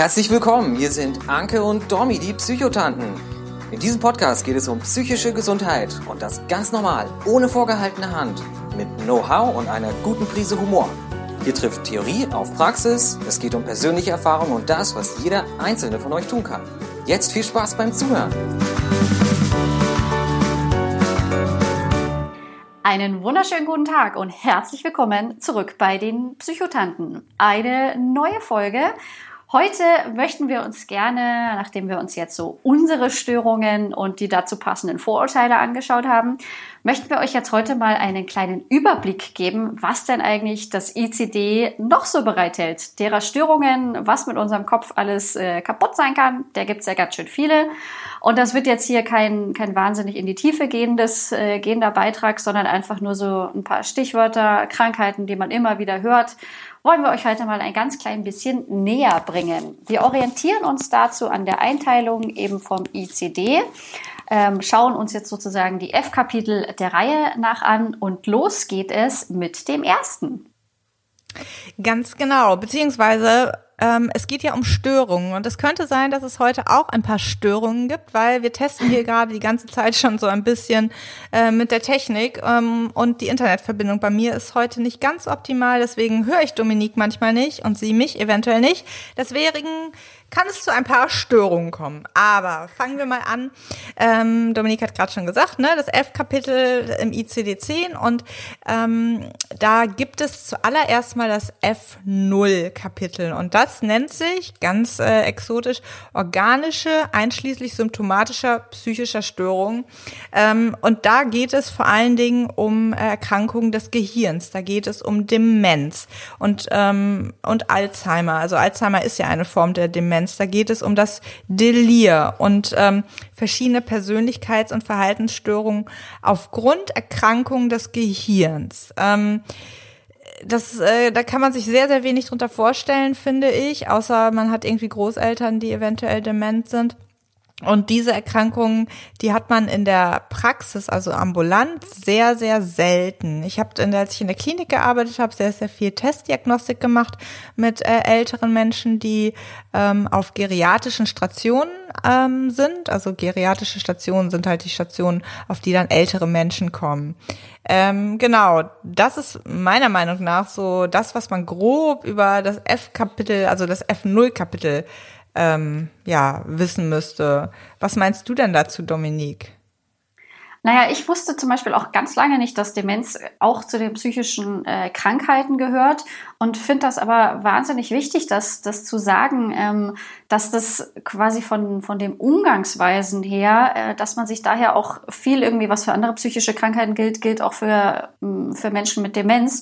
Herzlich willkommen, hier sind Anke und Domi, die Psychotanten. In diesem Podcast geht es um psychische Gesundheit und das ganz normal, ohne vorgehaltene Hand, mit Know-how und einer guten Prise Humor. Hier trifft Theorie auf Praxis, es geht um persönliche Erfahrung und das, was jeder einzelne von euch tun kann. Jetzt viel Spaß beim Zuhören. Einen wunderschönen guten Tag und herzlich willkommen zurück bei den Psychotanten. Eine neue Folge Heute möchten wir uns gerne, nachdem wir uns jetzt so unsere Störungen und die dazu passenden Vorurteile angeschaut haben, möchten wir euch jetzt heute mal einen kleinen Überblick geben, was denn eigentlich das ICD noch so bereithält. Derer Störungen, was mit unserem Kopf alles äh, kaputt sein kann, der gibt's ja ganz schön viele. Und das wird jetzt hier kein, kein wahnsinnig in die Tiefe gehendes, äh, gehender Beitrag, sondern einfach nur so ein paar Stichwörter, Krankheiten, die man immer wieder hört wollen wir euch heute mal ein ganz klein bisschen näher bringen. Wir orientieren uns dazu an der Einteilung eben vom ICD, ähm, schauen uns jetzt sozusagen die F-Kapitel der Reihe nach an und los geht es mit dem ersten. Ganz genau, beziehungsweise ähm, es geht ja um Störungen und es könnte sein, dass es heute auch ein paar Störungen gibt, weil wir testen hier gerade die ganze Zeit schon so ein bisschen äh, mit der Technik ähm, und die Internetverbindung bei mir ist heute nicht ganz optimal, deswegen höre ich Dominique manchmal nicht und sie mich eventuell nicht. Deswegen kann es zu ein paar Störungen kommen. Aber fangen wir mal an. Ähm, Dominik hat gerade schon gesagt, ne, das F-Kapitel im ICD-10 und ähm, da gibt es zuallererst mal das F0-Kapitel und das nennt sich ganz äh, exotisch organische, einschließlich symptomatischer psychischer Störungen. Ähm, und da geht es vor allen Dingen um Erkrankungen des Gehirns. Da geht es um Demenz und ähm, und Alzheimer. Also Alzheimer ist ja eine Form der Demenz. Demenz. Da geht es um das Delir und ähm, verschiedene Persönlichkeits- und Verhaltensstörungen aufgrund Erkrankungen des Gehirns. Ähm, das, äh, da kann man sich sehr, sehr wenig drunter vorstellen, finde ich, außer man hat irgendwie Großeltern, die eventuell dement sind. Und diese Erkrankungen, die hat man in der Praxis, also ambulant, sehr, sehr selten. Ich habe, als ich in der Klinik gearbeitet habe, sehr, sehr viel Testdiagnostik gemacht mit äh, älteren Menschen, die ähm, auf geriatrischen Stationen ähm, sind. Also geriatrische Stationen sind halt die Stationen, auf die dann ältere Menschen kommen. Ähm, genau, das ist meiner Meinung nach so das, was man grob über das F-Kapitel, also das F0-Kapitel ähm, ja, wissen müsste. Was meinst du denn dazu, Dominique? Naja, ich wusste zum Beispiel auch ganz lange nicht, dass Demenz auch zu den psychischen äh, Krankheiten gehört und finde das aber wahnsinnig wichtig, das, das zu sagen, ähm, dass das quasi von, von dem Umgangsweisen her, äh, dass man sich daher auch viel irgendwie, was für andere psychische Krankheiten gilt, gilt auch für, mm, für Menschen mit Demenz.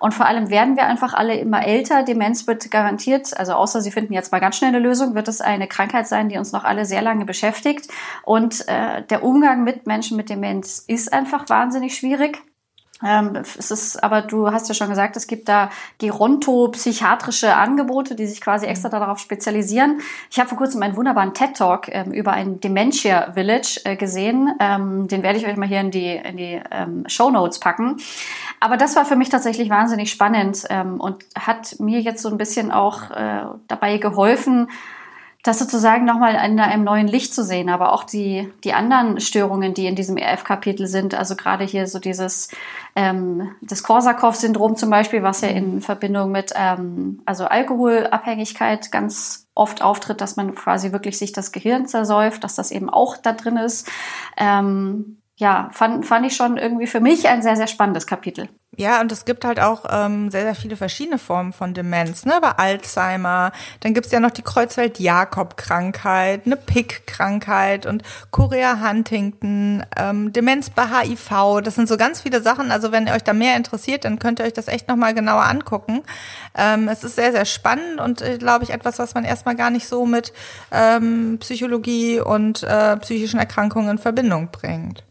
Und vor allem werden wir einfach alle immer älter. Demenz wird garantiert, also außer Sie finden jetzt mal ganz schnell eine Lösung, wird es eine Krankheit sein, die uns noch alle sehr lange beschäftigt. Und äh, der Umgang mit Menschen mit Demenz ist einfach wahnsinnig schwierig. Ähm, es ist, aber du hast ja schon gesagt, es gibt da gerontopsychiatrische Angebote, die sich quasi extra darauf spezialisieren. Ich habe vor kurzem einen wunderbaren TED Talk ähm, über ein Dementia Village äh, gesehen. Ähm, den werde ich euch mal hier in die, in die ähm, Show Notes packen. Aber das war für mich tatsächlich wahnsinnig spannend ähm, und hat mir jetzt so ein bisschen auch äh, dabei geholfen, das sozusagen nochmal in einem neuen Licht zu sehen, aber auch die, die anderen Störungen, die in diesem EF-Kapitel sind, also gerade hier so dieses ähm, das Korsakow-Syndrom zum Beispiel, was ja in Verbindung mit ähm, also Alkoholabhängigkeit ganz oft auftritt, dass man quasi wirklich sich das Gehirn zersäuft, dass das eben auch da drin ist. Ähm, ja, fand, fand ich schon irgendwie für mich ein sehr, sehr spannendes Kapitel. Ja, und es gibt halt auch ähm, sehr, sehr viele verschiedene Formen von Demenz, ne? Bei Alzheimer, dann gibt's ja noch die Kreuzfeld-Jakob-Krankheit, eine Pick-Krankheit und Chorea-Huntington, ähm, Demenz bei HIV. Das sind so ganz viele Sachen. Also wenn ihr euch da mehr interessiert, dann könnt ihr euch das echt nochmal genauer angucken. Ähm, es ist sehr, sehr spannend und äh, glaube ich etwas, was man erstmal gar nicht so mit ähm, Psychologie und äh, psychischen Erkrankungen in Verbindung bringt.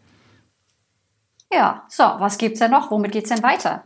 Ja, so, was gibt's denn noch? Womit geht's denn weiter?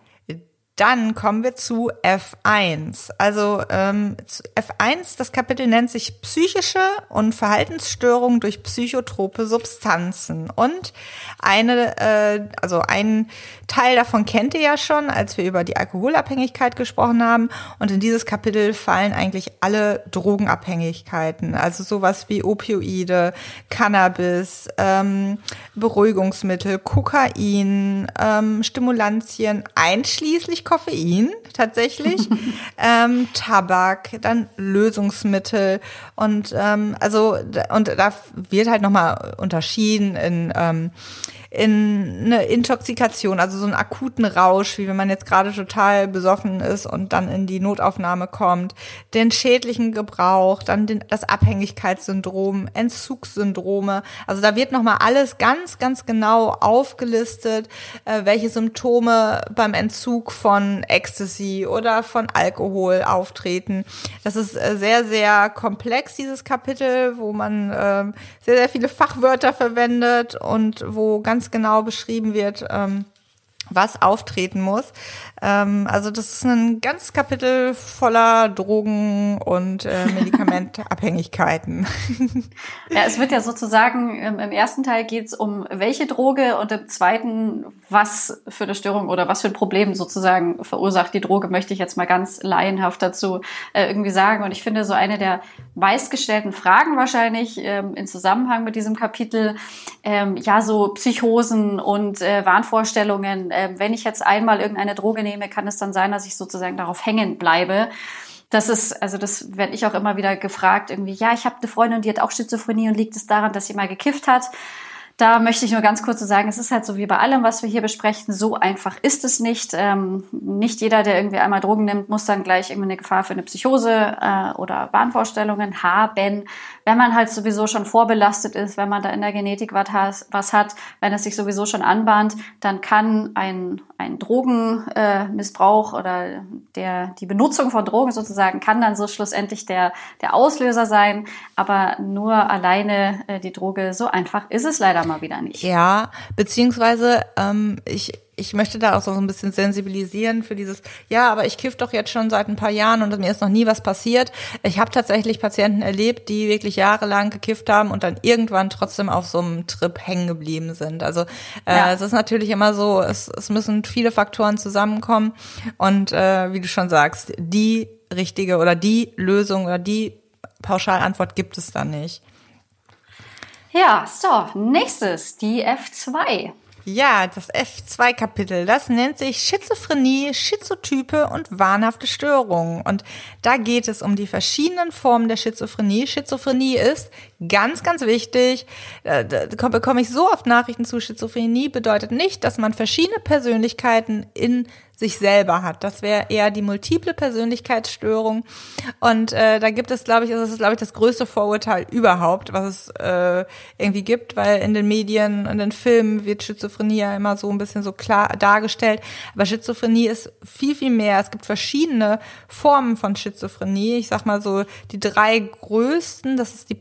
Dann kommen wir zu F1. Also ähm, F1, das Kapitel nennt sich psychische und Verhaltensstörungen durch psychotrope Substanzen. Und eine, äh, also ein Teil davon kennt ihr ja schon, als wir über die Alkoholabhängigkeit gesprochen haben. Und in dieses Kapitel fallen eigentlich alle Drogenabhängigkeiten, also sowas wie Opioide, Cannabis, ähm, Beruhigungsmittel, Kokain, ähm, Stimulantien, einschließlich Koffein tatsächlich, ähm, Tabak, dann Lösungsmittel und ähm, also und da wird halt nochmal unterschieden in ähm, in eine Intoxikation, also so einen akuten Rausch, wie wenn man jetzt gerade total besoffen ist und dann in die Notaufnahme kommt, den schädlichen Gebrauch, dann den, das Abhängigkeitssyndrom, Entzugssyndrome. Also da wird nochmal alles ganz, ganz genau aufgelistet, äh, welche Symptome beim Entzug von Ecstasy oder von Alkohol auftreten. Das ist äh, sehr, sehr komplex, dieses Kapitel, wo man äh, sehr, sehr viele Fachwörter verwendet und wo ganz ganz genau beschrieben wird, ähm, was auftreten muss. Ähm, also das ist ein ganzes Kapitel voller Drogen und äh, Medikamentabhängigkeiten. ja, es wird ja sozusagen, im, im ersten Teil geht es um welche Droge und im zweiten, was für eine Störung oder was für ein Problem sozusagen verursacht die Droge, möchte ich jetzt mal ganz laienhaft dazu äh, irgendwie sagen. Und ich finde so eine der meistgestellten Fragen wahrscheinlich ähm, in Zusammenhang mit diesem Kapitel, ähm, ja, so Psychosen und äh, Wahnvorstellungen. Äh, wenn ich jetzt einmal irgendeine Droge nehme, kann es dann sein, dass ich sozusagen darauf hängen bleibe. Das ist, also das werde ich auch immer wieder gefragt, irgendwie, ja, ich habe eine Freundin, die hat auch Schizophrenie und liegt es daran, dass sie mal gekifft hat. Da möchte ich nur ganz kurz so sagen, es ist halt so wie bei allem, was wir hier besprechen, so einfach ist es nicht. Ähm, nicht jeder, der irgendwie einmal Drogen nimmt, muss dann gleich irgendwie eine Gefahr für eine Psychose äh, oder Wahnvorstellungen haben. Wenn man halt sowieso schon vorbelastet ist, wenn man da in der Genetik was, was hat, wenn es sich sowieso schon anbahnt, dann kann ein, ein Drogenmissbrauch äh, oder der, die Benutzung von Drogen sozusagen kann dann so schlussendlich der, der Auslöser sein. Aber nur alleine äh, die Droge, so einfach ist es leider mal wieder nicht. Ja, beziehungsweise ähm, ich ich möchte da auch so ein bisschen sensibilisieren für dieses, ja, aber ich kiff doch jetzt schon seit ein paar Jahren und mir ist noch nie was passiert. Ich habe tatsächlich Patienten erlebt, die wirklich jahrelang gekifft haben und dann irgendwann trotzdem auf so einem Trip hängen geblieben sind. Also äh, ja. es ist natürlich immer so, es, es müssen viele Faktoren zusammenkommen und äh, wie du schon sagst, die richtige oder die Lösung oder die Pauschalantwort gibt es da nicht. Ja, so, nächstes, die F2. Ja, das F2-Kapitel, das nennt sich Schizophrenie, Schizotype und wahnhafte Störungen. Und da geht es um die verschiedenen Formen der Schizophrenie. Schizophrenie ist ganz, ganz wichtig. Äh, da bekomme ich so oft Nachrichten zu. Schizophrenie bedeutet nicht, dass man verschiedene Persönlichkeiten in sich selber hat. Das wäre eher die multiple Persönlichkeitsstörung. Und äh, da gibt es, glaube ich, das ist, glaube ich, das größte Vorurteil überhaupt, was es äh, irgendwie gibt, weil in den Medien, in den Filmen wird Schizophrenie ja immer so ein bisschen so klar dargestellt. Aber Schizophrenie ist viel, viel mehr. Es gibt verschiedene Formen von Schizophrenie. Ich sag mal so, die drei größten, das ist die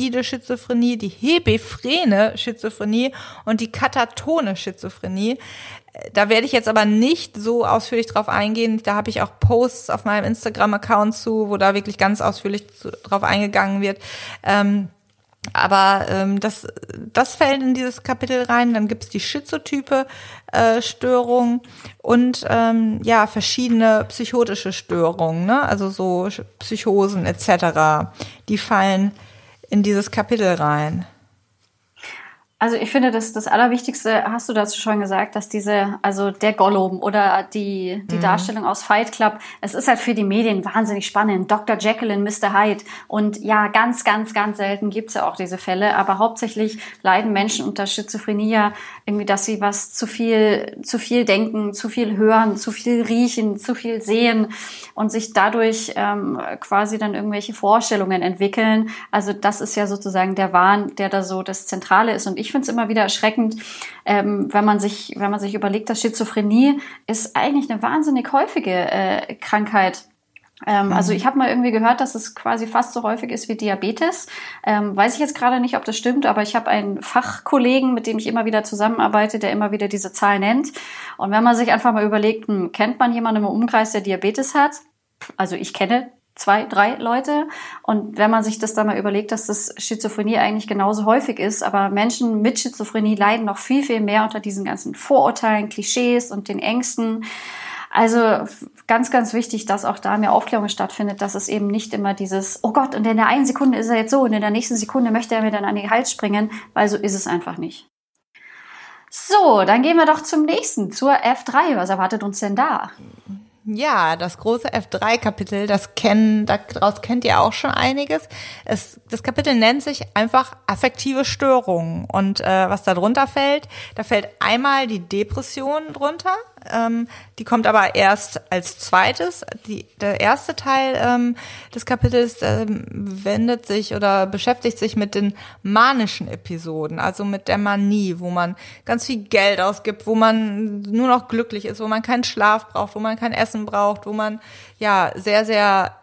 paranoide Schizophrenie, die hebephrene Schizophrenie und die katatone Schizophrenie. Da werde ich jetzt aber nicht so ausführlich drauf eingehen. Da habe ich auch Posts auf meinem Instagram-Account zu, wo da wirklich ganz ausführlich drauf eingegangen wird. Ähm, aber ähm, das, das fällt in dieses Kapitel rein. Dann gibt es die Schizotype äh, Störung und ähm, ja verschiedene psychotische Störungen, ne? also so Psychosen etc. Die fallen in dieses Kapitel rein. Also ich finde, das, das Allerwichtigste hast du dazu schon gesagt, dass diese, also der Gollum oder die, die mhm. Darstellung aus Fight Club, es ist halt für die Medien wahnsinnig spannend. Dr. Jekyll und Mr. Hyde. Und ja, ganz, ganz, ganz selten gibt's ja auch diese Fälle, aber hauptsächlich leiden Menschen unter Schizophrenie ja irgendwie, dass sie was zu viel, zu viel denken, zu viel hören, zu viel riechen, zu viel sehen und sich dadurch ähm, quasi dann irgendwelche Vorstellungen entwickeln. Also das ist ja sozusagen der Wahn, der da so das Zentrale ist. Und ich finde es immer wieder erschreckend, ähm, wenn man sich, wenn man sich überlegt, dass Schizophrenie ist eigentlich eine wahnsinnig häufige äh, Krankheit Ähm, mhm. Also ich habe mal irgendwie gehört, dass es quasi fast so häufig ist wie Diabetes. Ähm, weiß ich jetzt gerade nicht, ob das stimmt, aber ich habe einen Fachkollegen, mit dem ich immer wieder zusammenarbeite, der immer wieder diese Zahl nennt. Und wenn man sich einfach mal überlegt, hm, kennt man jemanden im Umkreis, der Diabetes hat? Also ich kenne zwei, drei Leute. Und wenn man sich das dann mal überlegt, dass das Schizophrenie eigentlich genauso häufig ist, aber Menschen mit Schizophrenie leiden noch viel, viel mehr unter diesen ganzen Vorurteilen, Klischees und den Ängsten. Also ganz, ganz wichtig, dass auch da mehr Aufklärung stattfindet, dass es eben nicht immer dieses, oh Gott, und in der einen Sekunde ist er jetzt so und in der nächsten Sekunde möchte er mir dann an den Hals springen, weil so ist es einfach nicht. So, dann gehen wir doch zum nächsten, zur F3. Was erwartet uns denn da? Ja, das große F3-Kapitel, das kennen, daraus kennt ihr auch schon einiges. Es, das Kapitel nennt sich einfach affektive Störungen. Und äh, was da drunter fällt, da fällt einmal die Depression drunter, ähm, die kommt aber erst als zweites. Die, der erste Teil ähm, des Kapitels ähm, wendet sich oder beschäftigt sich mit den manischen Episoden, also mit der Manie, wo man ganz viel Geld ausgibt, wo man nur noch glücklich ist, wo man keinen Schlaf braucht, wo man kein Essen braucht, wo man ja sehr, sehr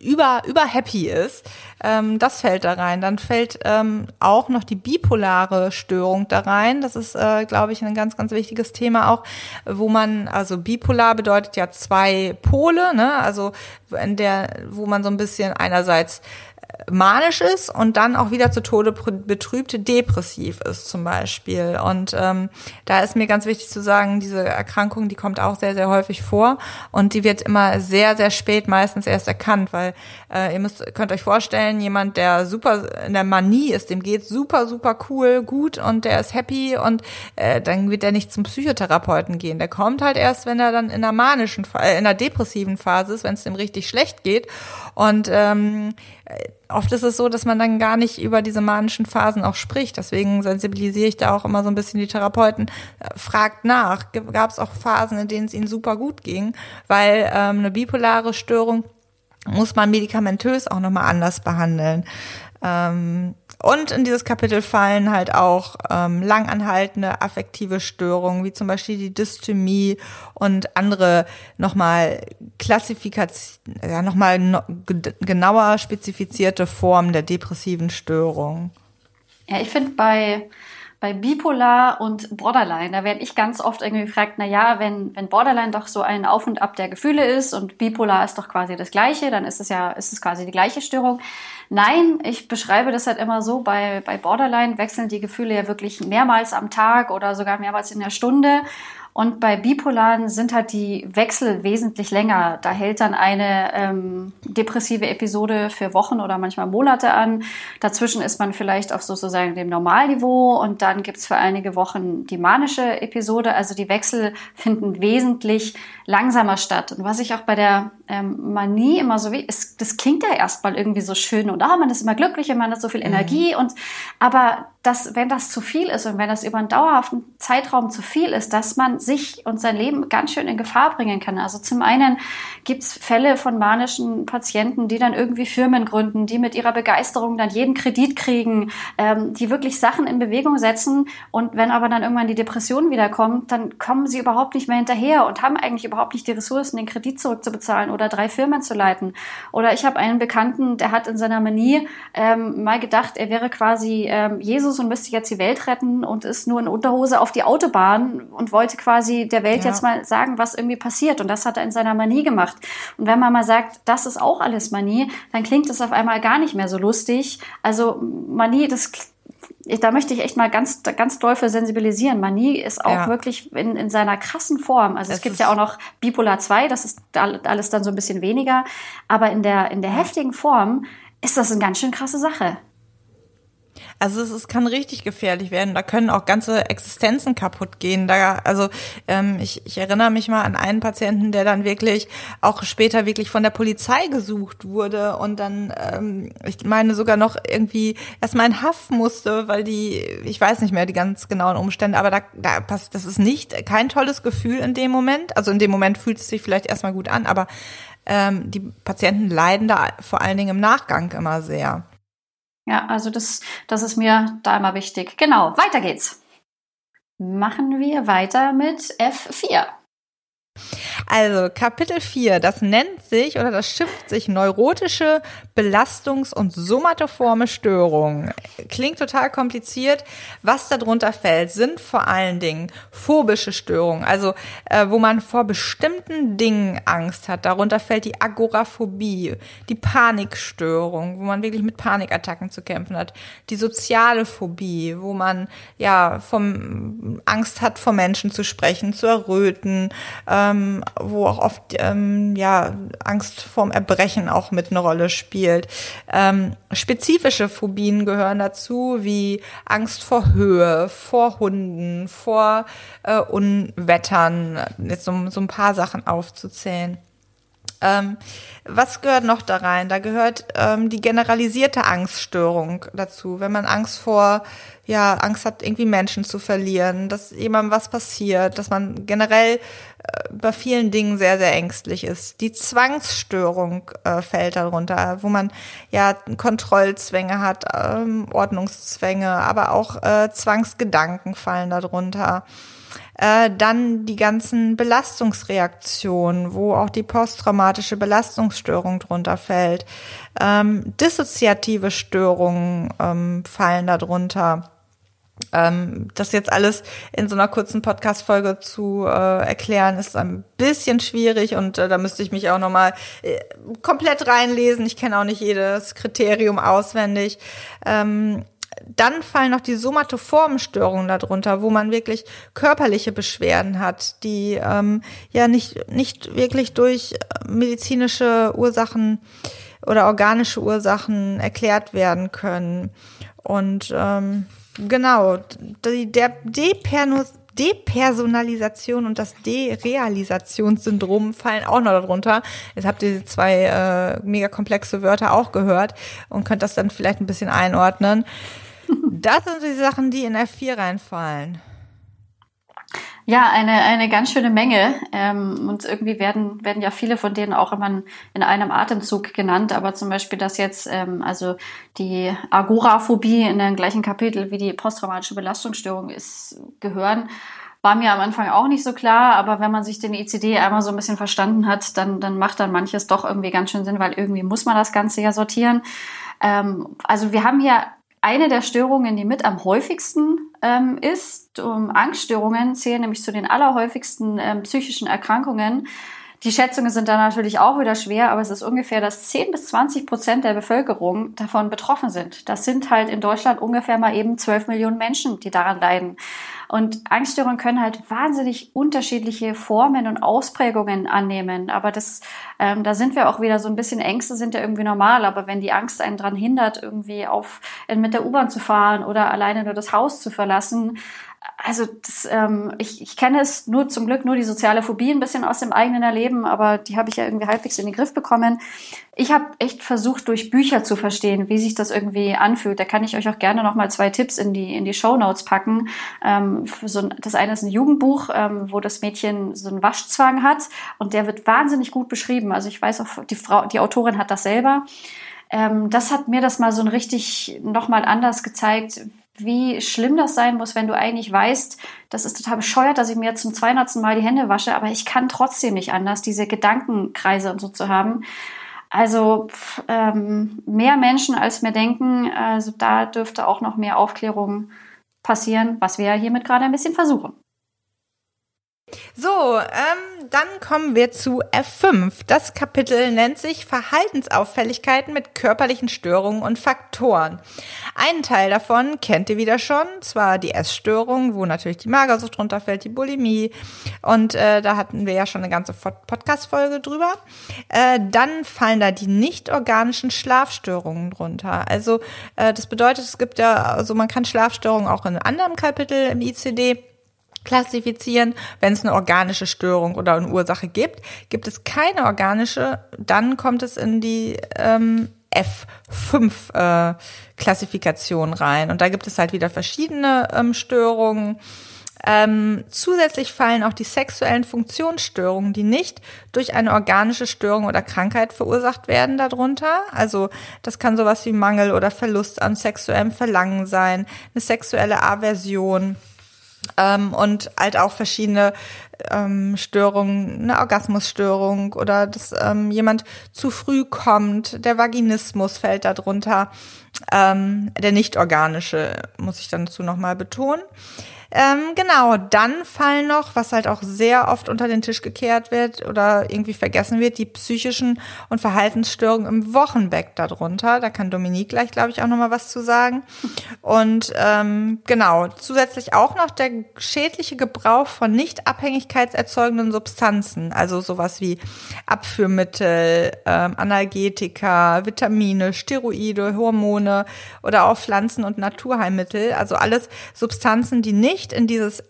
über, über happy ist, ähm, das fällt da rein. Dann fällt ähm, auch noch die bipolare Störung da rein. Das ist, äh, glaube ich, ein ganz, ganz wichtiges Thema auch, wo man, also bipolar bedeutet ja zwei Pole, ne? Also in der, wo man so ein bisschen einerseits manisch ist und dann auch wieder zu Tode betrübt depressiv ist zum Beispiel. Und ähm, da ist mir ganz wichtig zu sagen, diese Erkrankung, die kommt auch sehr, sehr häufig vor und die wird immer sehr, sehr spät meistens erst erkannt, weil äh, ihr müsst, könnt euch vorstellen, jemand, der super in der Manie ist, dem geht super, super cool, gut und der ist happy und äh, dann wird er nicht zum Psychotherapeuten gehen. Der kommt halt erst, wenn er dann in einer manischen, äh, in einer depressiven Phase ist, wenn es dem richtig schlecht geht. Und ähm, oft ist es so, dass man dann gar nicht über diese manischen Phasen auch spricht. Deswegen sensibilisiere ich da auch immer so ein bisschen die Therapeuten. Äh, fragt nach. Gab es auch Phasen, in denen es ihnen super gut ging, weil ähm, eine bipolare Störung muss man medikamentös auch nochmal anders behandeln. Ähm, und in dieses Kapitel fallen halt auch ähm, langanhaltende affektive Störungen, wie zum Beispiel die Dysthymie und andere nochmal Klassifikation, ja, nochmal no, genauer spezifizierte Formen der depressiven Störung. Ja, ich finde bei bei Bipolar und Borderline, da werde ich ganz oft irgendwie gefragt, na ja, wenn, wenn Borderline doch so ein Auf und Ab der Gefühle ist und Bipolar ist doch quasi das Gleiche, dann ist es ja, ist es quasi die gleiche Störung. Nein, ich beschreibe das halt immer so, bei, bei Borderline wechseln die Gefühle ja wirklich mehrmals am Tag oder sogar mehrmals in der Stunde. Und bei Bipolaren sind halt die Wechsel wesentlich länger. Da hält dann eine ähm, depressive Episode für Wochen oder manchmal Monate an. Dazwischen ist man vielleicht auf sozusagen dem Normalniveau und dann gibt's für einige Wochen die manische Episode. Also die Wechsel finden wesentlich langsamer statt. Und was ich auch bei der ähm, Manie immer so wie, ist, das klingt ja erstmal irgendwie so schön und ah, man ist immer glücklich und man hat so viel mhm. Energie und aber dass, wenn das zu viel ist und wenn das über einen dauerhaften Zeitraum zu viel ist, dass man sich und sein Leben ganz schön in Gefahr bringen kann. Also zum einen gibt's Fälle von manischen Patienten, die dann irgendwie Firmen gründen, die mit ihrer Begeisterung dann jeden Kredit kriegen, ähm, die wirklich Sachen in Bewegung setzen und wenn aber dann irgendwann die Depression wiederkommt, dann kommen sie überhaupt nicht mehr hinterher und haben eigentlich überhaupt nicht die Ressourcen, den Kredit zurückzubezahlen oder drei Firmen zu leiten. Oder ich habe einen Bekannten, der hat in seiner Manie ähm, mal gedacht, er wäre quasi ähm, Jesus Jesus und müsste jetzt die Welt retten und ist nur in Unterhose auf die Autobahn und wollte quasi der Welt ja. jetzt mal sagen, was irgendwie passiert. Und das hat er in seiner Manie gemacht. Und wenn man mal sagt, das ist auch alles Manie, dann klingt es auf einmal gar nicht mehr so lustig. Also Manie, das da möchte ich echt mal ganz, ganz doll für sensibilisieren. Manie ist auch ja. wirklich in, in seiner krassen Form. Also es, es gibt ja auch noch Bipolar 2, das ist alles dann so ein bisschen weniger. Aber in der, in der heftigen Form ist das eine ganz schön krasse Sache. Also es, es kann richtig gefährlich werden. Da können auch ganze Existenzen kaputt gehen. Da, also ähm, ich, ich erinnere mich mal an einen Patienten, der dann wirklich auch später wirklich von der Polizei gesucht wurde und dann, ähm, ich meine sogar noch irgendwie erstmal in Haft musste, weil die, ich weiß nicht mehr die ganz genauen Umstände, aber da, da passt, das ist nicht kein tolles Gefühl in dem Moment. Also in dem Moment fühlt es sich vielleicht erstmal gut an, aber ähm, die Patienten leiden da vor allen Dingen im Nachgang immer sehr. Ja, also das, das ist mir da immer wichtig. Genau, weiter geht's. Machen wir weiter mit F4. Also Kapitel 4, das nennt sich oder das schimpft sich neurotische Belastungs- und somatoforme Störungen. Klingt total kompliziert. Was darunter fällt, sind vor allen Dingen phobische Störungen, also äh, wo man vor bestimmten Dingen Angst hat. Darunter fällt die Agoraphobie, die Panikstörung, wo man wirklich mit Panikattacken zu kämpfen hat, die soziale Phobie, wo man ja vom Angst hat, vor Menschen zu sprechen, zu erröten, ähm, wo auch oft ähm, ja Angst vorm Erbrechen auch mit eine Rolle spielt. Ähm, spezifische Phobien gehören dazu, wie Angst vor Höhe, vor Hunden, vor äh, Unwettern, jetzt um so ein paar Sachen aufzuzählen. Ähm, was gehört noch da rein? Da gehört ähm, die generalisierte Angststörung dazu, wenn man Angst vor, ja, Angst hat, irgendwie Menschen zu verlieren, dass jemandem was passiert, dass man generell äh, bei vielen Dingen sehr, sehr ängstlich ist. Die Zwangsstörung äh, fällt darunter, wo man ja Kontrollzwänge hat, ähm, Ordnungszwänge, aber auch äh, Zwangsgedanken fallen darunter. Äh, dann die ganzen Belastungsreaktionen, wo auch die posttraumatische Belastungsstörung drunter fällt. Ähm, dissoziative Störungen ähm, fallen darunter. Ähm, das jetzt alles in so einer kurzen Podcast-Folge zu äh, erklären, ist ein bisschen schwierig und äh, da müsste ich mich auch nochmal äh, komplett reinlesen. Ich kenne auch nicht jedes Kriterium auswendig. Ähm, dann fallen noch die somatoformen Störungen darunter, wo man wirklich körperliche Beschwerden hat, die ähm, ja nicht, nicht wirklich durch äh, medizinische Ursachen oder organische Ursachen erklärt werden können. Und ähm, genau, die, der Depernus Depersonalisation und das Derealisationssyndrom fallen auch noch darunter. Jetzt habt ihr die zwei äh, mega komplexe Wörter auch gehört und könnt das dann vielleicht ein bisschen einordnen. Das sind die Sachen, die in F4 reinfallen. Ja, eine, eine ganz schöne Menge. Ähm, und irgendwie werden, werden ja viele von denen auch immer in einem Atemzug genannt. Aber zum Beispiel das jetzt, ähm, also die Agoraphobie in dem gleichen Kapitel wie die posttraumatische Belastungsstörung ist, gehören, war mir am Anfang auch nicht so klar. Aber wenn man sich den ICD einmal so ein bisschen verstanden hat, dann, dann macht dann manches doch irgendwie ganz schön Sinn, weil irgendwie muss man das Ganze ja sortieren. Ähm, also wir haben hier eine der Störungen, die mit am häufigsten ähm, ist. Um, Angststörungen zählen nämlich zu den allerhäufigsten ähm, psychischen Erkrankungen. Die Schätzungen sind da natürlich auch wieder schwer, aber es ist ungefähr, dass 10 bis 20 Prozent der Bevölkerung davon betroffen sind. Das sind halt in Deutschland ungefähr mal eben 12 Millionen Menschen, die daran leiden. Und Angststörungen können halt wahnsinnig unterschiedliche Formen und Ausprägungen annehmen. Aber das, ähm, da sind wir auch wieder so ein bisschen Ängste sind ja irgendwie normal. Aber wenn die Angst einen daran hindert, irgendwie auf mit der U-Bahn zu fahren oder alleine nur das Haus zu verlassen, also das, ähm, ich, ich kenne es nur zum Glück nur die soziale Phobie ein bisschen aus dem eigenen Erleben, aber die habe ich ja irgendwie halbwegs in den Griff bekommen. Ich habe echt versucht, durch Bücher zu verstehen, wie sich das irgendwie anfühlt. Da kann ich euch auch gerne noch mal zwei Tipps in die in die Show Notes packen. Ähm, so ein, das eine ist ein Jugendbuch, ähm, wo das Mädchen so einen Waschzwang hat und der wird wahnsinnig gut beschrieben. Also ich weiß auch, die Frau, die Autorin hat das selber. Ähm, das hat mir das mal so ein richtig noch mal anders gezeigt, wie schlimm das sein muss, wenn du eigentlich weißt, das ist total bescheuert, dass ich mir zum 200. Mal die Hände wasche, aber ich kann trotzdem nicht anders, diese Gedankenkreise und so zu haben. Also ähm, mehr Menschen als wir denken, also da dürfte auch noch mehr Aufklärung passieren, was wir hiermit gerade ein bisschen versuchen. So, ähm, dann kommen wir zu F5. Das Kapitel nennt sich Verhaltensauffälligkeiten mit körperlichen Störungen und Faktoren. Einen Teil davon kennt ihr wieder schon, zwar die Essstörung, wo natürlich die Magersucht drunter fällt, die Bulimie. Und äh, da hatten wir ja schon eine ganze Podcast-Folge drüber. Äh, dann fallen da die nicht organischen Schlafstörungen drunter. Also äh, das bedeutet, es gibt ja, also man kann Schlafstörungen auch in einem anderen Kapitel im ICD klassifizieren. Wenn es eine organische Störung oder eine Ursache gibt, gibt es keine organische, dann kommt es in die ähm, F5 äh, rein. Und da gibt es halt wieder verschiedene ähm, Störungen. Ähm, zusätzlich fallen auch die sexuellen Funktionsstörungen, die nicht durch eine organische Störung oder Krankheit verursacht werden, darunter. Also das kann sowas wie Mangel oder Verlust an sexuellem Verlangen sein, eine sexuelle Aversion ähm, und halt auch verschiedene ähm, Störung, eine Orgasmusstörung oder dass ähm, jemand zu früh kommt. Der Vaginismus fällt darunter. Ähm, der nicht organische, muss ich dann dazu nochmal betonen. Ähm, genau, dann fallen noch, was halt auch sehr oft unter den Tisch gekehrt wird oder irgendwie vergessen wird, die psychischen und Verhaltensstörungen im Wochenbett darunter. Da kann Dominique gleich, glaube ich, auch nochmal was zu sagen. Und ähm, genau, zusätzlich auch noch der schädliche Gebrauch von nicht abhängigkeitserzeugenden Substanzen, also sowas wie Abführmittel, ähm, Analgetika, Vitamine, Steroide, Hormone oder auch Pflanzen- und Naturheilmittel, also alles Substanzen, die nicht nicht in dieses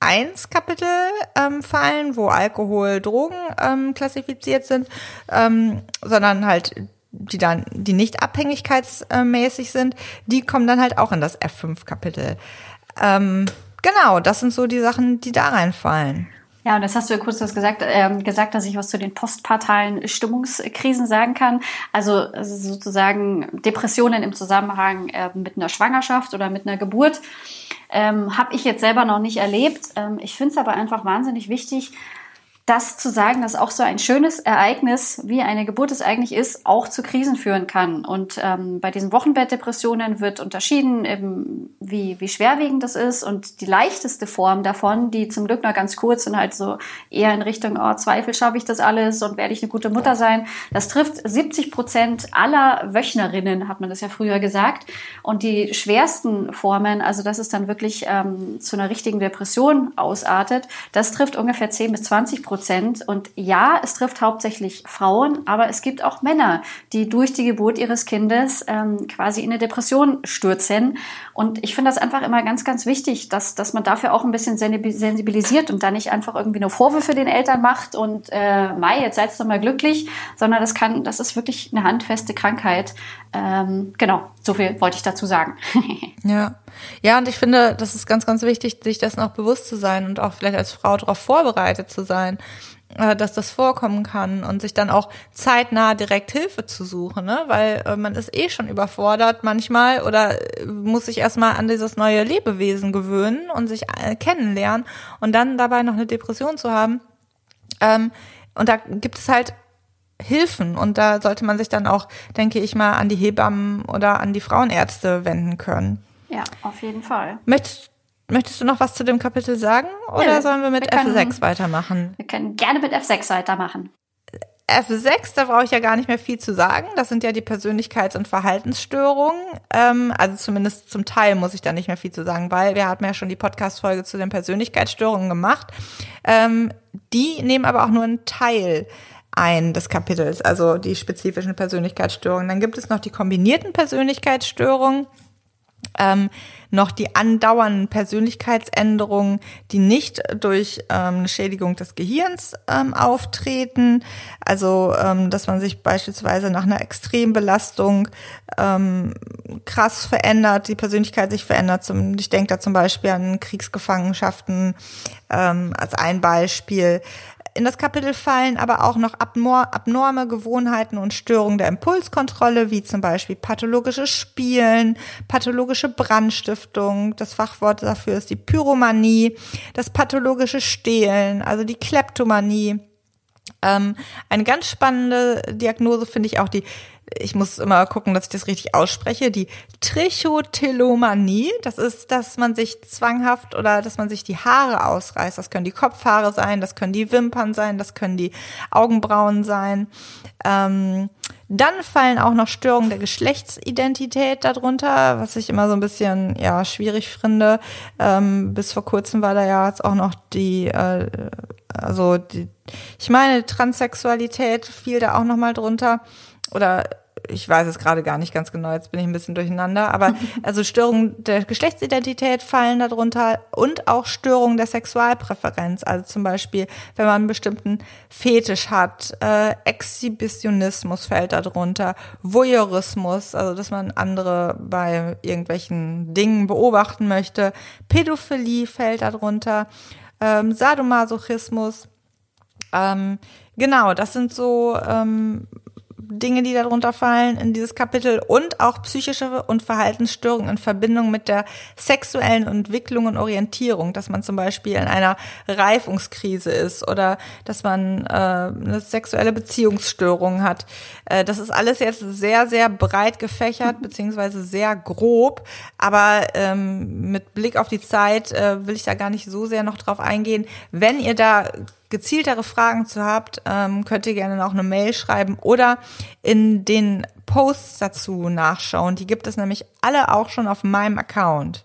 F1-Kapitel ähm, fallen, wo Alkohol, Drogen ähm, klassifiziert sind, ähm, sondern halt die dann, die nicht abhängigkeitsmäßig sind, die kommen dann halt auch in das F5-Kapitel. Ähm, genau, das sind so die Sachen, die da reinfallen. Ja, und das hast du ja kurz was gesagt, äh, gesagt, dass ich was zu den postpartalen Stimmungskrisen sagen kann. Also sozusagen Depressionen im Zusammenhang äh, mit einer Schwangerschaft oder mit einer Geburt ähm, habe ich jetzt selber noch nicht erlebt. Ähm, ich finde es aber einfach wahnsinnig wichtig, das zu sagen, dass auch so ein schönes Ereignis, wie eine Geburt es eigentlich ist, auch zu Krisen führen kann. Und ähm, bei diesen Wochenbettdepressionen wird unterschieden, eben wie, wie schwerwiegend das ist. Und die leichteste Form davon, die zum Glück noch ganz kurz und halt so eher in Richtung, oh, Zweifel schaffe ich das alles und werde ich eine gute Mutter sein, das trifft 70 Prozent aller Wöchnerinnen, hat man das ja früher gesagt. Und die schwersten Formen, also dass es dann wirklich ähm, zu einer richtigen Depression ausartet, das trifft ungefähr 10 bis 20 Prozent Prozent. Und ja, es trifft hauptsächlich Frauen, aber es gibt auch Männer, die durch die Geburt ihres Kindes ähm, quasi in eine Depression stürzen. Und ich finde das einfach immer ganz, ganz wichtig, dass, dass man dafür auch ein bisschen sensibilisiert und da nicht einfach irgendwie nur Vorwürfe den Eltern macht und äh, Mai, jetzt seid ihr mal glücklich, sondern das kann, das ist wirklich eine handfeste Krankheit. Ähm, genau, so viel wollte ich dazu sagen. ja. Ja, und ich finde, das ist ganz, ganz wichtig, sich das noch bewusst zu sein und auch vielleicht als Frau darauf vorbereitet zu sein, äh, dass das vorkommen kann und sich dann auch zeitnah direkt Hilfe zu suchen, ne? weil äh, man ist eh schon überfordert manchmal oder äh, muss sich erstmal an dieses neue Lebewesen gewöhnen und sich kennenlernen und dann dabei noch eine Depression zu haben. Ähm, und da gibt es halt Hilfen und da sollte man sich dann auch, denke ich mal, an die Hebammen oder an die Frauenärzte wenden können. Ja, auf jeden Fall. Möchtest, möchtest du noch was zu dem Kapitel sagen oder nee, sollen wir mit wir können, F6 weitermachen? Wir können gerne mit F6 weitermachen. F6, da brauche ich ja gar nicht mehr viel zu sagen. Das sind ja die Persönlichkeits- und Verhaltensstörungen. Ähm, also zumindest zum Teil muss ich da nicht mehr viel zu sagen, weil wir hatten ja schon die Podcast-Folge zu den Persönlichkeitsstörungen gemacht. Ähm, die nehmen aber auch nur einen Teil ein des Kapitels, also die spezifischen Persönlichkeitsstörungen. Dann gibt es noch die kombinierten Persönlichkeitsstörungen ähm, noch die andauernden Persönlichkeitsänderungen, die nicht durch ähm, eine Schädigung des Gehirns ähm, auftreten. Also, ähm, dass man sich beispielsweise nach einer Extrembelastung ähm, krass verändert, die Persönlichkeit sich verändert. Ich denke da zum Beispiel an Kriegsgefangenschaften ähm, als ein Beispiel. In das Kapitel fallen aber auch noch abnorme Gewohnheiten und Störungen der Impulskontrolle, wie zum Beispiel pathologisches Spielen, pathologische Brandstiftung, das Fachwort dafür ist die Pyromanie, das pathologische Stehlen, also die Kleptomanie. Ähm, eine ganz spannende Diagnose finde ich auch die ich muss immer gucken, dass ich das richtig ausspreche, die Trichotillomanie. Das ist, dass man sich zwanghaft oder dass man sich die Haare ausreißt. Das können die Kopfhaare sein, das können die Wimpern sein, das können die Augenbrauen sein. Ähm, dann fallen auch noch Störungen der Geschlechtsidentität darunter, was ich immer so ein bisschen ja schwierig finde. Ähm, bis vor kurzem war da ja jetzt auch noch die, äh, also die, ich meine Transsexualität fiel da auch noch mal drunter oder ich weiß es gerade gar nicht ganz genau, jetzt bin ich ein bisschen durcheinander, aber also Störungen der Geschlechtsidentität fallen darunter und auch Störungen der Sexualpräferenz, also zum Beispiel, wenn man einen bestimmten Fetisch hat, äh, Exhibitionismus fällt darunter, Voyeurismus, also dass man andere bei irgendwelchen Dingen beobachten möchte, Pädophilie fällt darunter, ähm, Sadomasochismus, ähm, genau, das sind so ähm, Dinge, die darunter fallen in dieses Kapitel und auch psychische und Verhaltensstörungen in Verbindung mit der sexuellen Entwicklung und Orientierung, dass man zum Beispiel in einer Reifungskrise ist oder dass man äh, eine sexuelle Beziehungsstörung hat. Äh, das ist alles jetzt sehr, sehr breit gefächert beziehungsweise sehr grob, aber ähm, mit Blick auf die Zeit äh, will ich da gar nicht so sehr noch drauf eingehen. Wenn ihr da gezieltere Fragen zu habt, ähm, könnt ihr gerne noch eine Mail schreiben oder in den Posts dazu nachschauen. Die gibt es nämlich alle auch schon auf meinem Account.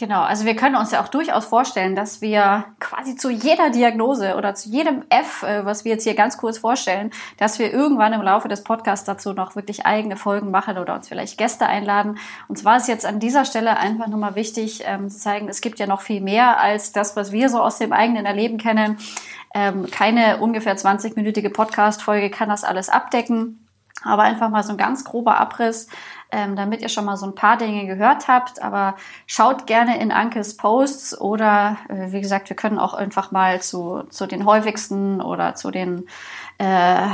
Genau, also wir können uns ja auch durchaus vorstellen, dass wir quasi zu jeder Diagnose oder zu jedem F, äh, was wir jetzt hier ganz kurz vorstellen, dass wir irgendwann im Laufe des Podcasts dazu noch wirklich eigene Folgen machen oder uns vielleicht Gäste einladen. Und zwar ist jetzt an dieser Stelle einfach nochmal wichtig ähm, zu zeigen, es gibt ja noch viel mehr als das, was wir so aus dem eigenen Erleben kennen. Ähm, keine ungefähr 20-minütige Podcast-Folge kann das alles abdecken. Aber einfach mal so ein ganz grober Abriss, ähm, damit ihr schon mal so ein paar Dinge gehört habt. Aber schaut gerne in Ankes Posts oder äh, wie gesagt, wir können auch einfach mal zu, zu den häufigsten oder zu den äh,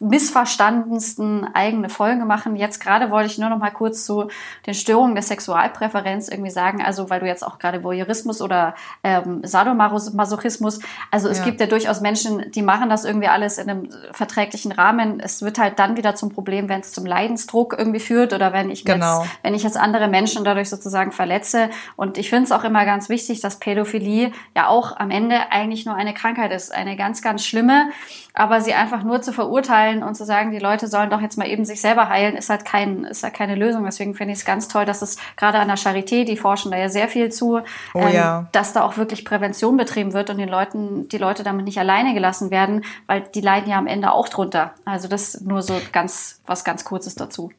missverstandensten eigene Folge machen. Jetzt gerade wollte ich nur noch mal kurz zu den Störungen der Sexualpräferenz irgendwie sagen, also weil du jetzt auch gerade Voyeurismus oder ähm, Sadomasochismus, also es ja. gibt ja durchaus Menschen, die machen das irgendwie alles in einem verträglichen Rahmen. Es wird halt dann wieder zum Problem, wenn es zum Leidensdruck irgendwie führt oder wenn ich genau. jetzt, wenn ich jetzt andere Menschen dadurch sozusagen verletze. Und ich finde es auch immer ganz wichtig, dass Pädophilie ja auch am Ende eigentlich nur eine Krankheit ist, eine ganz, ganz schlimme, aber sie einfach nur zu verurteilen und zu sagen, die Leute sollen doch jetzt mal eben sich selber heilen, ist halt kein, ist halt keine Lösung. Deswegen finde ich es ganz toll, dass es gerade an der Charité, die forschen da ja sehr viel zu, oh, ähm, ja. dass da auch wirklich Prävention betrieben wird und den Leuten, die Leute damit nicht alleine gelassen werden, weil die leiden ja am Ende auch drunter. Also das nur so ganz, was ganz kurzes dazu.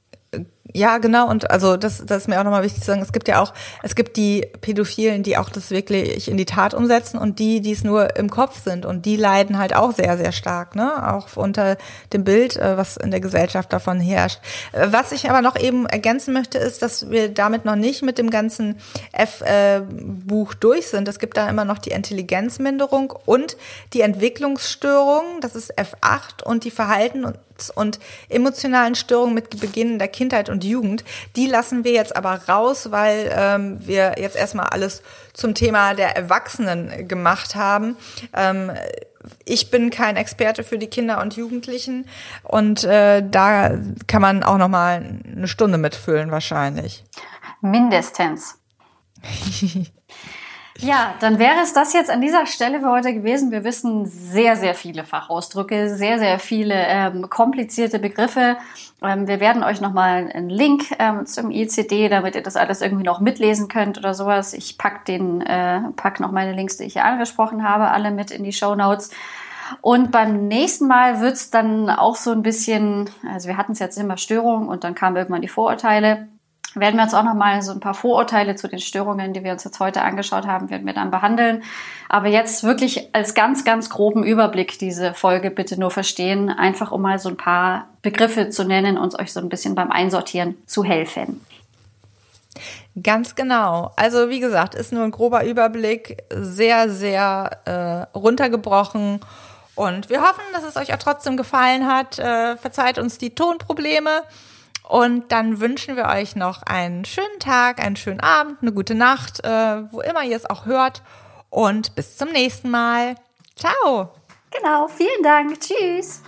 Ja, genau. Und also das, das ist mir auch nochmal wichtig zu sagen. Es gibt ja auch, es gibt die Pädophilen, die auch das wirklich in die Tat umsetzen und die, die es nur im Kopf sind. Und die leiden halt auch sehr, sehr stark, ne? Auch unter dem Bild, äh, was in der Gesellschaft davon herrscht. Äh, was ich aber noch eben ergänzen möchte, ist, dass wir damit noch nicht mit dem ganzen F-Buch durch sind. Es gibt da immer noch die Intelligenzminderung und die Entwicklungsstörung. Das ist F8 und die Verhalten und und emotionalen Störungen mit Beginn in der Kindheit und Jugend. Die lassen wir jetzt aber raus, weil ähm, wir jetzt erstmal alles zum Thema der Erwachsenen gemacht haben. Ähm, ich bin kein Experte für die Kinder und Jugendlichen und äh, da kann man auch noch mal eine Stunde mitfüllen wahrscheinlich. Mindestens. Ja, dann wäre es das jetzt an dieser Stelle für heute gewesen. Wir wissen sehr, sehr viele Fachausdrücke, sehr, sehr viele ähm, komplizierte Begriffe. Ähm, wir werden euch nochmal einen Link ähm, zum ICD, damit ihr das alles irgendwie noch mitlesen könnt oder sowas. Ich pack den, äh, pack noch meine Links, die ich hier angesprochen habe, alle mit in die Show Notes. Und beim nächsten Mal wird's dann auch so ein bisschen, also wir hatten es jetzt immer Störungen und dann kamen irgendwann die Vorurteile werden wir uns auch noch mal so ein paar Vorurteile zu den Störungen, die wir uns jetzt heute angeschaut haben, werden wir dann behandeln. Aber jetzt wirklich als ganz, ganz groben Überblick diese Folge bitte nur verstehen, einfach um mal so ein paar Begriffe zu nennen und euch so ein bisschen beim Einsortieren zu helfen. Ganz genau. Also wie gesagt, ist nur ein grober Überblick, sehr, sehr äh, runtergebrochen. Und wir hoffen, dass es euch auch trotzdem gefallen hat. Äh, verzeiht uns die Tonprobleme. Und dann wünschen wir euch noch einen schönen Tag, einen schönen Abend, eine gute Nacht, äh, wo immer ihr es auch hört. Und bis zum nächsten Mal. Ciao. Genau, vielen Dank. Tschüss.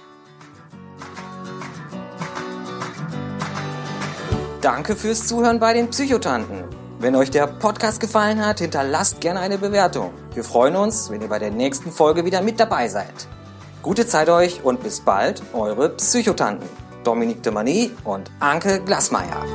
Danke fürs Zuhören bei den Psychotanten. Wenn euch der Podcast gefallen hat, hinterlasst gerne eine Bewertung. Wir freuen uns, wenn ihr bei der nächsten Folge wieder mit dabei seid. Gute Zeit euch und bis bald, eure Psychotanten. Dominique de Manet und Anke Glasmeier.